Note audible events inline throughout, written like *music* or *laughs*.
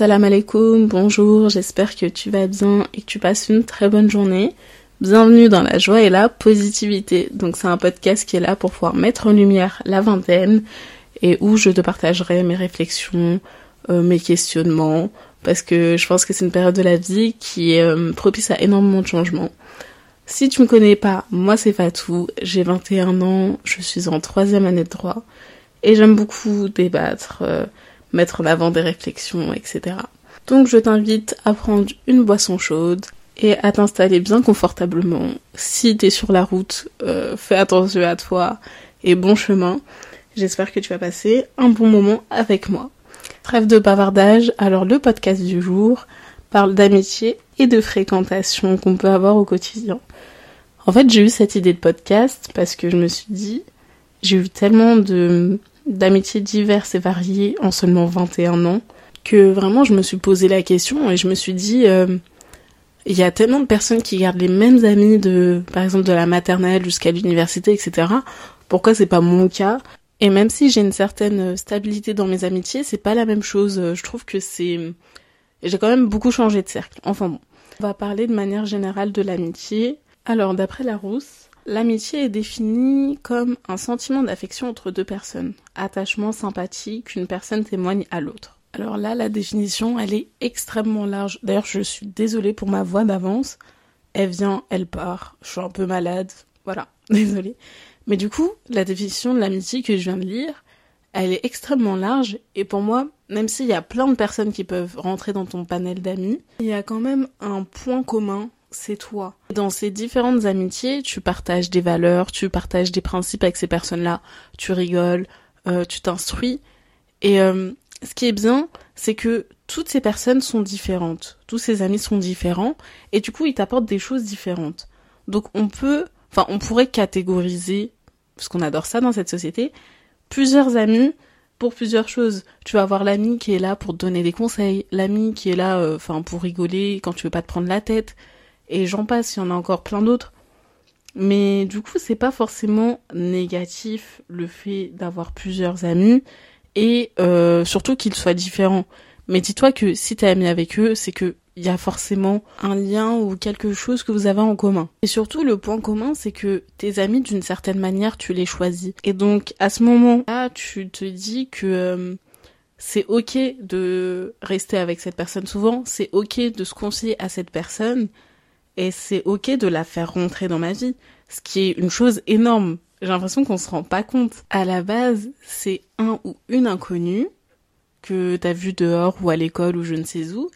Salam alaikum, bonjour, j'espère que tu vas bien et que tu passes une très bonne journée. Bienvenue dans la joie et la positivité. Donc c'est un podcast qui est là pour pouvoir mettre en lumière la vingtaine et où je te partagerai mes réflexions, euh, mes questionnements, parce que je pense que c'est une période de la vie qui est euh, propice à énormément de changements. Si tu me connais pas, moi c'est Fatou, j'ai 21 ans, je suis en troisième année de droit et j'aime beaucoup débattre, euh, mettre en avant des réflexions, etc. Donc je t'invite à prendre une boisson chaude et à t'installer bien confortablement. Si t'es sur la route, euh, fais attention à toi et bon chemin. J'espère que tu vas passer un bon moment avec moi. Trêve de bavardage, alors le podcast du jour parle d'amitié et de fréquentation qu'on peut avoir au quotidien. En fait, j'ai eu cette idée de podcast parce que je me suis dit, j'ai eu tellement de d'amitiés diverses et variées en seulement 21 ans que vraiment je me suis posé la question et je me suis dit euh, il y a tellement de personnes qui gardent les mêmes amis de par exemple de la maternelle jusqu'à l'université etc pourquoi c'est pas mon cas? Et même si j'ai une certaine stabilité dans mes amitiés c'est pas la même chose. Je trouve que c'est j'ai quand même beaucoup changé de cercle. Enfin bon on va parler de manière générale de l'amitié. Alors d'après Larousse L'amitié est définie comme un sentiment d'affection entre deux personnes, attachement, sympathie qu'une personne témoigne à l'autre. Alors là, la définition, elle est extrêmement large. D'ailleurs, je suis désolée pour ma voix d'avance. Elle vient, elle part. Je suis un peu malade. Voilà, *laughs* désolée. Mais du coup, la définition de l'amitié que je viens de lire, elle est extrêmement large. Et pour moi, même s'il y a plein de personnes qui peuvent rentrer dans ton panel d'amis, il y a quand même un point commun c'est toi. Dans ces différentes amitiés, tu partages des valeurs, tu partages des principes avec ces personnes-là, tu rigoles, euh, tu t'instruis. Et euh, ce qui est bien, c'est que toutes ces personnes sont différentes, tous ces amis sont différents, et du coup, ils t'apportent des choses différentes. Donc on peut, enfin, on pourrait catégoriser, parce qu'on adore ça dans cette société, plusieurs amis pour plusieurs choses. Tu vas avoir l'ami qui est là pour te donner des conseils, l'ami qui est là, euh, enfin, pour rigoler quand tu veux pas te prendre la tête, et j'en passe, il y en a encore plein d'autres. Mais du coup, c'est pas forcément négatif le fait d'avoir plusieurs amis et euh, surtout qu'ils soient différents. Mais dis-toi que si t'es ami avec eux, c'est que il y a forcément un lien ou quelque chose que vous avez en commun. Et surtout, le point commun, c'est que tes amis, d'une certaine manière, tu les choisis. Et donc, à ce moment-là, tu te dis que euh, c'est ok de rester avec cette personne souvent, c'est ok de se confier à cette personne, et c'est ok de la faire rentrer dans ma vie, ce qui est une chose énorme. J'ai l'impression qu'on se rend pas compte. À la base, c'est un ou une inconnue que t'as vu dehors ou à l'école ou je ne sais où,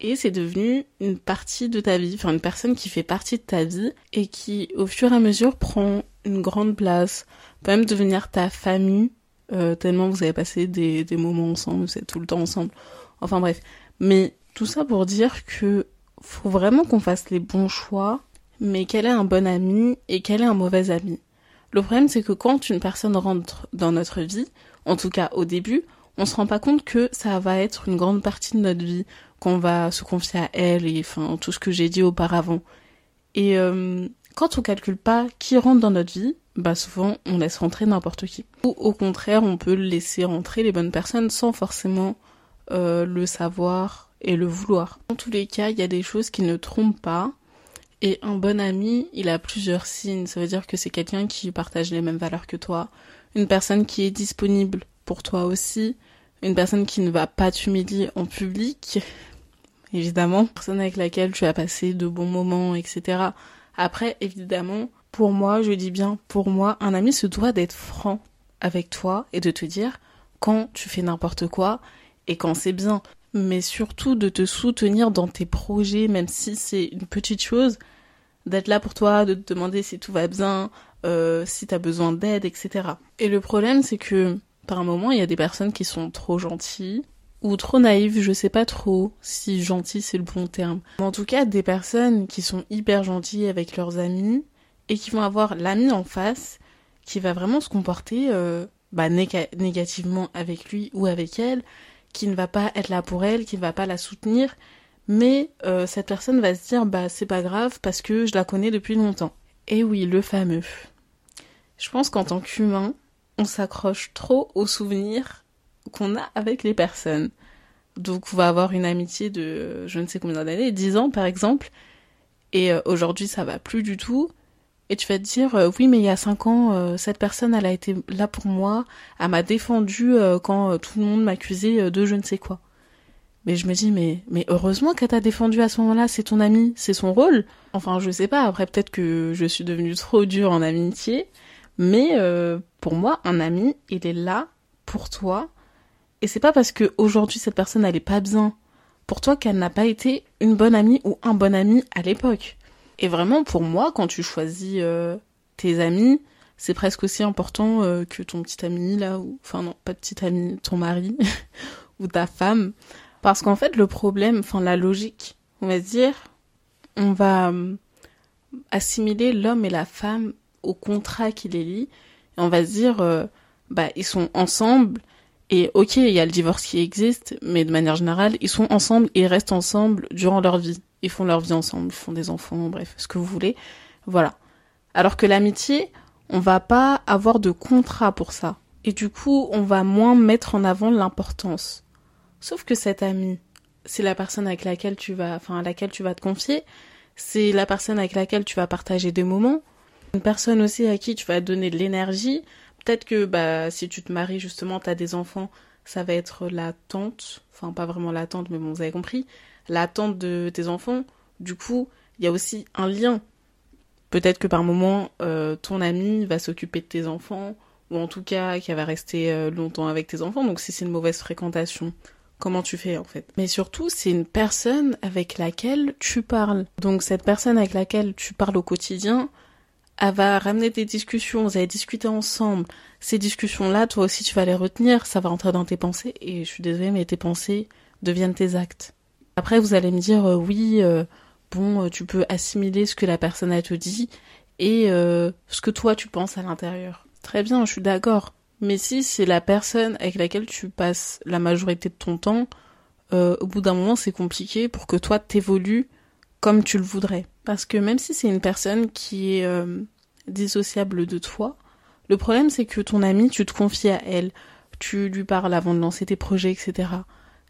et c'est devenu une partie de ta vie, enfin une personne qui fait partie de ta vie et qui au fur et à mesure prend une grande place, peut même devenir ta famille, euh, tellement vous avez passé des, des moments ensemble, vous êtes tout le temps ensemble. Enfin bref. Mais tout ça pour dire que faut vraiment qu'on fasse les bons choix, mais quel est un bon ami et quel est un mauvais ami. Le problème, c'est que quand une personne rentre dans notre vie, en tout cas au début, on se rend pas compte que ça va être une grande partie de notre vie, qu'on va se confier à elle et enfin tout ce que j'ai dit auparavant. Et euh, quand on calcule pas qui rentre dans notre vie, bah souvent on laisse rentrer n'importe qui. Ou au contraire, on peut laisser rentrer les bonnes personnes sans forcément euh, le savoir et le vouloir. Dans tous les cas, il y a des choses qui ne trompent pas. Et un bon ami, il a plusieurs signes. Ça veut dire que c'est quelqu'un qui partage les mêmes valeurs que toi. Une personne qui est disponible pour toi aussi. Une personne qui ne va pas t'humilier en public. *laughs* Évidemment. Une personne avec laquelle tu as passé de bons moments, etc. Après, évidemment, pour moi, je dis bien pour moi, un ami se doit d'être franc avec toi et de te dire quand tu fais n'importe quoi et quand c'est bien mais surtout de te soutenir dans tes projets, même si c'est une petite chose, d'être là pour toi, de te demander si tout va bien, euh, si t'as besoin d'aide, etc. Et le problème, c'est que par un moment, il y a des personnes qui sont trop gentilles ou trop naïves, je sais pas trop si gentil c'est le bon terme. Mais en tout cas, des personnes qui sont hyper gentilles avec leurs amis et qui vont avoir l'ami en face qui va vraiment se comporter euh, bah, négativement avec lui ou avec elle qui ne va pas être là pour elle, qui ne va pas la soutenir, mais euh, cette personne va se dire bah c'est pas grave parce que je la connais depuis longtemps. Et oui, le fameux. Je pense qu'en tant qu'humain, on s'accroche trop aux souvenirs qu'on a avec les personnes. Donc on va avoir une amitié de je ne sais combien d'années, 10 ans par exemple, et euh, aujourd'hui ça va plus du tout. Et tu vas te dire, euh, oui, mais il y a 5 ans, euh, cette personne, elle a été là pour moi, elle m'a défendu quand tout le monde m'accusait de je ne sais quoi. Mais je me dis, mais, mais heureusement qu'elle t'a défendu à ce moment-là, c'est ton ami, c'est son rôle. Enfin, je sais pas, après peut-être que je suis devenue trop dure en amitié, mais pour moi, un ami, il est là pour toi et c'est pas parce que aujourd'hui cette personne elle est pas bien pour toi qu'elle n'a pas été une bonne amie ou un bon ami à l'époque. Et vraiment pour moi quand tu choisis euh, tes amis, c'est presque aussi important euh, que ton petit ami là ou enfin non, pas petit ami, ton mari *laughs* ou ta femme parce qu'en fait le problème, enfin la logique, on va dire on va euh, assimiler l'homme et la femme au contrat qui les lie et on va se dire bah ils sont ensemble et ok, il y a le divorce qui existe, mais de manière générale, ils sont ensemble et restent ensemble durant leur vie. Ils font leur vie ensemble, ils font des enfants, bref, ce que vous voulez. Voilà. Alors que l'amitié, on va pas avoir de contrat pour ça. Et du coup, on va moins mettre en avant l'importance. Sauf que cet ami, c'est la personne avec laquelle tu vas, enfin, à laquelle tu vas te confier. C'est la personne avec laquelle tu vas partager des moments. Une personne aussi à qui tu vas donner de l'énergie, Peut-être que bah si tu te maries justement, tu as des enfants, ça va être la tante, enfin pas vraiment la tante, mais bon, vous avez compris, la tante de tes enfants. Du coup, il y a aussi un lien. Peut-être que par moment, euh, ton ami va s'occuper de tes enfants, ou en tout cas qu'elle va rester euh, longtemps avec tes enfants. Donc si c'est une mauvaise fréquentation, comment tu fais en fait? Mais surtout, c'est une personne avec laquelle tu parles. Donc cette personne avec laquelle tu parles au quotidien, elle va ramener des discussions, vous allez discuter ensemble. Ces discussions-là, toi aussi, tu vas les retenir, ça va rentrer dans tes pensées, et je suis désolée, mais tes pensées deviennent tes actes. Après, vous allez me dire, euh, oui, euh, bon, euh, tu peux assimiler ce que la personne a te dit, et ce que toi, tu penses à l'intérieur. Très bien, je suis d'accord. Mais si c'est la personne avec laquelle tu passes la majorité de ton temps, au bout d'un moment, c'est compliqué pour que toi, t'évolues comme tu le voudrais. Parce que même si c'est une personne qui est dissociable de toi, le problème c'est que ton ami, tu te confies à elle, tu lui parles avant de lancer tes projets, etc.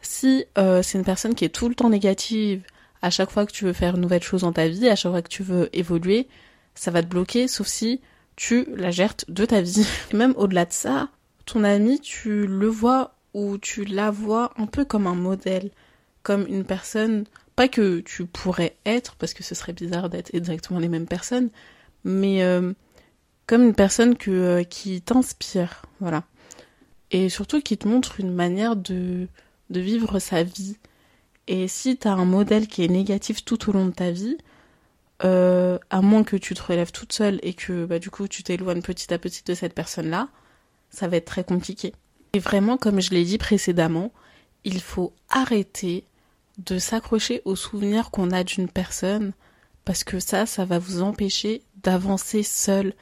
Si euh, c'est une personne qui est tout le temps négative, à chaque fois que tu veux faire une nouvelle chose dans ta vie, à chaque fois que tu veux évoluer, ça va te bloquer, sauf si tu la gères de ta vie. *laughs* Et même au-delà de ça, ton ami, tu le vois ou tu la vois un peu comme un modèle, comme une personne pas que tu pourrais être, parce que ce serait bizarre d'être exactement les mêmes personnes, mais euh, comme une personne euh, qui t'inspire, voilà. Et surtout qui te montre une manière de, vivre sa vie. Et si tu as un modèle qui est négatif tout au long de ta vie, euh, à moins que tu te relèves toute seule et que bah, du coup tu t'éloignes petit à petit de cette personne-là, ça va être très compliqué. Et vraiment, comme je l'ai dit précédemment, il faut arrêter de s'accrocher aux souvenirs qu'on a d'une personne parce que ça, ça va vous empêcher d'avancer seul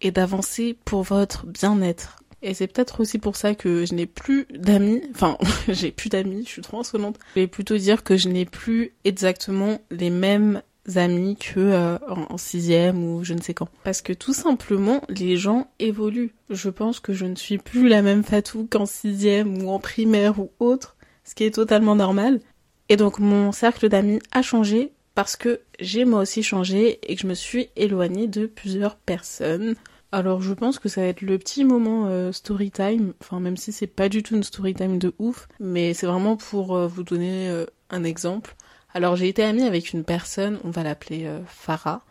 et d'avancer pour votre bien-être. Et c'est peut-être aussi pour ça que je n'ai plus d'amis, enfin, *laughs* j'ai plus d'amis, je suis trop insolente. Je vais plutôt dire que je n'ai plus exactement les mêmes amis que euh, en sixième ou je ne sais quand. Parce que tout simplement, les gens évoluent. Je pense que je ne suis plus la même Fatou qu'en sixième ou en primaire ou autre, ce qui est totalement normal. Et donc mon cercle d'amis a changé parce que j'ai moi aussi changé et que je me suis éloignée de plusieurs personnes. Alors je pense que ça va être le petit moment euh, story time, enfin même si c'est pas du tout une story time de ouf, mais c'est vraiment pour euh, vous donner euh, un exemple. Alors j'ai été amie avec une personne, on va l'appeler Farah,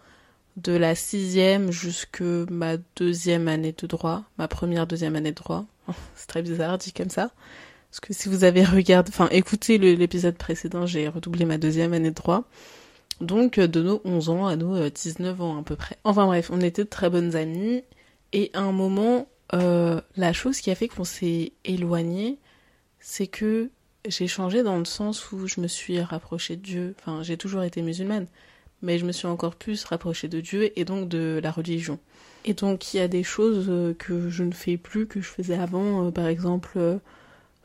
de la sixième jusque ma deuxième année de droit, ma première deuxième année de droit. *laughs* c'est très bizarre dit comme ça. Parce que si vous avez regardé, enfin écoutez l'épisode précédent, j'ai redoublé ma deuxième année de droit. Donc euh, de nos 11 ans à nos 19 euh, ans à peu près. Enfin bref, on était de très bonnes amies. Et à un moment, euh, la chose qui a fait qu'on s'est éloigné, c'est que j'ai changé dans le sens où je me suis rapprochée de Dieu. Enfin, j'ai toujours été musulmane, mais je me suis encore plus rapprochée de Dieu et donc de la religion. Et donc il y a des choses que je ne fais plus que je faisais avant, par exemple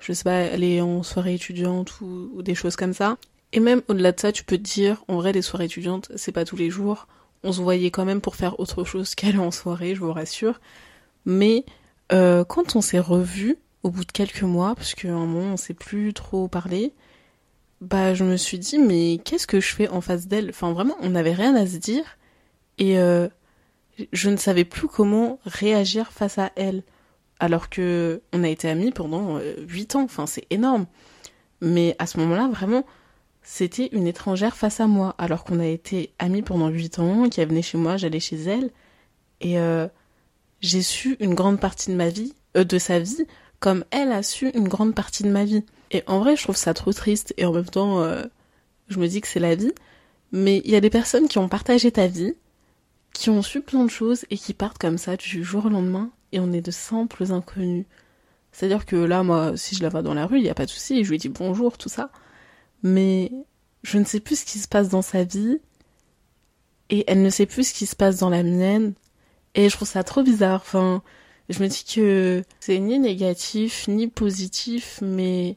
je sais pas, aller en soirée étudiante ou, des choses comme ça. Et même au-delà de ça, tu peux te dire, en vrai, les soirées étudiantes, c'est pas tous les jours. On se voyait quand même pour faire autre chose *laughs* qu'aller en soirée, je vous rassure. Mais euh, quand on s'est revus, au bout de quelques mois, parce qu'à un moment on s'est plus trop parlé, bah je me suis dit mais qu'est-ce que je fais en face d'elle? Enfin vraiment, on n'avait rien à se dire et euh, je ne savais plus comment réagir face à elle. Alors que on a été amis pendant euh, huit ans, enfin c'est énorme. Mais à ce moment-là, vraiment, c'était une étrangère face à moi. Alors qu'on a été amis pendant huit ans, qui venait chez moi, j'allais chez elle. Et euh, j'ai su une grande partie de ma vie, euh, de sa vie, comme elle a su une grande partie de ma vie. Et en vrai, je trouve ça trop triste. Et en même temps, euh, je me dis que c'est la vie. Mais il y a des personnes qui ont partagé ta vie, qui ont su plein de choses et qui partent comme ça du jour au lendemain. Et on est de simples inconnus. C'est-à-dire que là, moi, si je la vois dans la rue, il n'y a pas de souci. Je lui dis bonjour, tout ça. Mais je ne sais plus ce qui se passe dans sa vie. Et elle ne sait plus ce qui se passe dans la mienne. Et je trouve ça trop bizarre. Enfin, je me dis que c'est ni négatif, ni positif, mais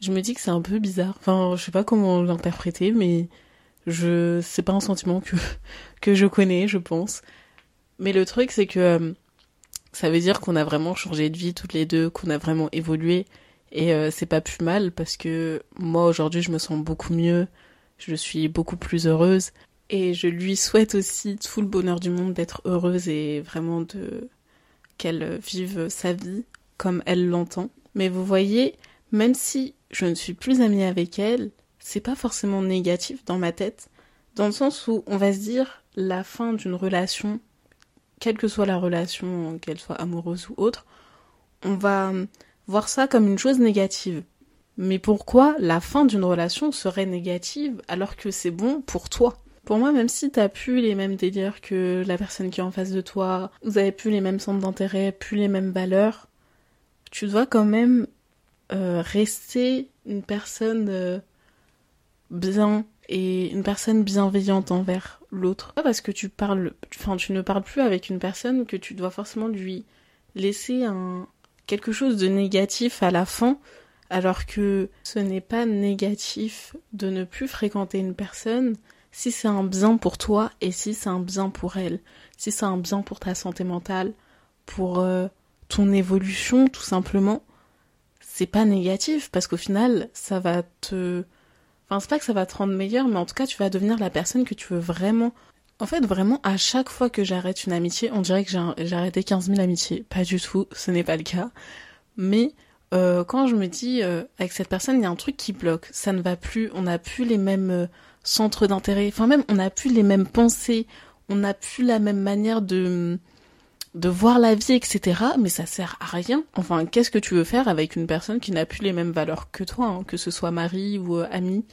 je me dis que c'est un peu bizarre. Enfin, je sais pas comment l'interpréter, mais je, c'est pas un sentiment que, *laughs* que je connais, je pense. Mais le truc, c'est que euh, ça veut dire qu'on a vraiment changé de vie toutes les deux, qu'on a vraiment évolué. Et euh, c'est pas plus mal parce que moi aujourd'hui je me sens beaucoup mieux, je suis beaucoup plus heureuse et je lui souhaite aussi tout le bonheur du monde d'être heureuse et vraiment de qu'elle vive sa vie comme elle l'entend. Mais vous voyez, même si je ne suis plus amie avec elle, c'est pas forcément négatif dans ma tête, dans le sens où on va se dire la fin d'une relation, quelle que soit la relation, qu'elle soit amoureuse ou autre, on va voir ça comme une chose négative. Mais pourquoi la fin d'une relation serait négative alors que c'est bon pour toi? Pour moi, même si t'as plus les mêmes délires que la personne qui est en face de toi, vous avez plus les mêmes centres d'intérêt, plus les mêmes valeurs, tu dois quand même euh, rester une personne euh, bien et une personne bienveillante envers l'autre. Parce que tu parles, enfin tu ne parles plus avec une personne que tu dois forcément lui laisser un quelque chose de négatif à la fin, alors que ce n'est pas négatif de ne plus fréquenter une personne si c'est un bien pour toi et si c'est un bien pour elle, si c'est un bien pour ta santé mentale, pour euh, ton évolution tout simplement c'est pas négatif parce qu'au final, ça va te. Enfin, c'est pas que ça va te rendre meilleur, mais en tout cas, tu vas devenir la personne que tu veux vraiment. En fait, vraiment, à chaque fois que j'arrête une amitié, on dirait que j'ai arrêté 15 000 amitiés. Pas du tout, ce n'est pas le cas. Mais euh, quand je me dis, euh, avec cette personne, il y a un truc qui bloque, ça ne va plus, on n'a plus les mêmes euh, centres d'intérêt, enfin même, on n'a plus les mêmes pensées, on n'a plus la même manière de de voir la vie, etc. Mais ça sert à rien. Enfin, qu'est-ce que tu veux faire avec une personne qui n'a plus les mêmes valeurs que toi, hein, que ce soit mari ou ami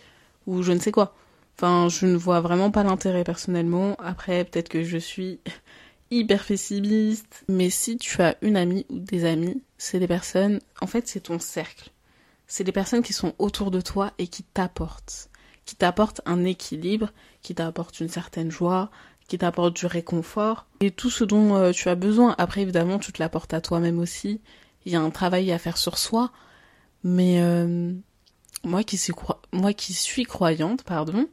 ou je ne sais quoi. Enfin, je ne vois vraiment pas l'intérêt personnellement. Après, peut-être que je suis *laughs* hyper pessimiste. Mais si tu as une amie ou des amis, c'est des personnes, en fait, c'est ton cercle. C'est des personnes qui sont autour de toi et qui t'apportent. Qui t'apportent un équilibre, qui t'apportent une certaine joie, qui t'apporte du réconfort et tout ce dont euh, tu as besoin. Après, évidemment, tu te l'apportes à toi-même aussi. Il y a un travail à faire sur soi. Mais euh, moi qui suis croyante, pardon,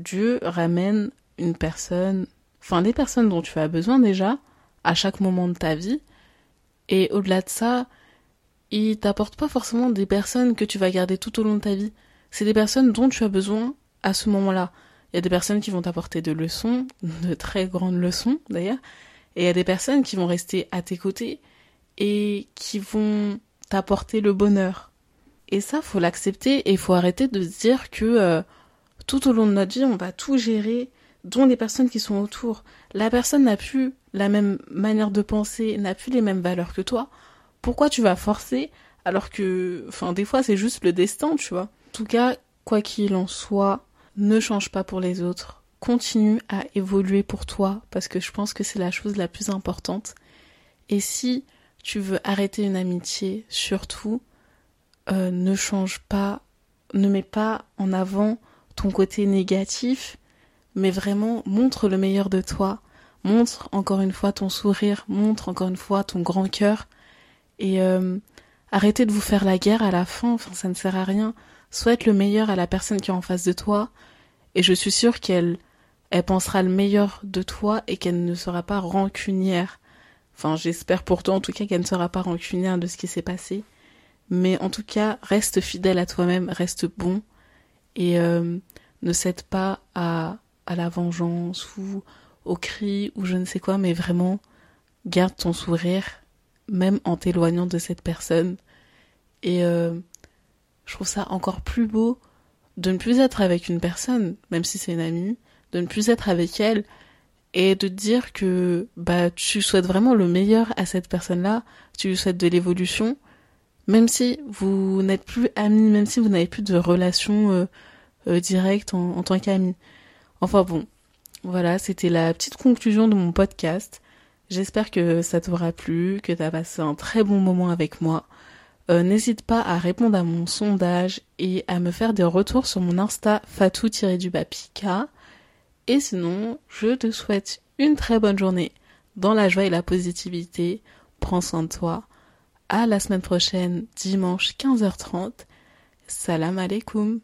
Dieu ramène une personne, enfin des personnes dont tu as besoin déjà à chaque moment de ta vie. Et au-delà de ça, il t'apporte pas forcément des personnes que tu vas garder tout au long de ta vie. C'est des personnes dont tu as besoin à ce moment-là. Il y a des personnes qui vont t'apporter de leçons, *laughs* de très grandes leçons d'ailleurs, et il y a des personnes qui vont rester à tes côtés et qui vont t'apporter le bonheur. Et ça, faut l'accepter et faut arrêter de dire que euh, tout au long de notre vie, on va tout gérer, dont les personnes qui sont autour. La personne n'a plus la même manière de penser, n'a plus les mêmes valeurs que toi. Pourquoi tu vas forcer alors que, enfin, des fois, c'est juste le destin, tu vois? En tout cas, quoi qu'il en soit, ne change pas pour les autres. Continue à évoluer pour toi parce que je pense que c'est la chose la plus importante. Et si tu veux arrêter une amitié, surtout, euh, ne change pas, ne mets pas en avant ton côté négatif, mais vraiment montre le meilleur de toi, montre encore une fois ton sourire, montre encore une fois ton grand cœur, et euh, arrêtez de vous faire la guerre à la fin, enfin ça ne sert à rien. Souhaite le meilleur à la personne qui est en face de toi, et je suis sûre qu'elle elle pensera le meilleur de toi et qu'elle ne sera pas rancunière. Enfin, j'espère pour toi en tout cas qu'elle ne sera pas rancunière de ce qui s'est passé. Mais en tout cas, reste fidèle à toi-même, reste bon, et euh, ne cède pas à, à la vengeance ou au cri ou je ne sais quoi, mais vraiment garde ton sourire même en t'éloignant de cette personne. Et euh, je trouve ça encore plus beau de ne plus être avec une personne, même si c'est une amie, de ne plus être avec elle et de dire que bah tu souhaites vraiment le meilleur à cette personne-là, tu lui souhaites de l'évolution, même si vous n'êtes plus amis, même si vous n'avez plus de relation euh, euh, directe en, tant qu'amis. Enfin bon, voilà, c'était la petite conclusion de mon podcast. J'espère que ça t'aura plu, que t'as passé un très bon moment avec moi. Euh, n'hésite pas à répondre à mon sondage et à me faire des retours sur mon Insta fatou-du-pika. Et sinon, je te souhaite une très bonne journée dans la joie et la positivité. Prends soin de toi. À la semaine prochaine, dimanche 15h30. Salam alaikum.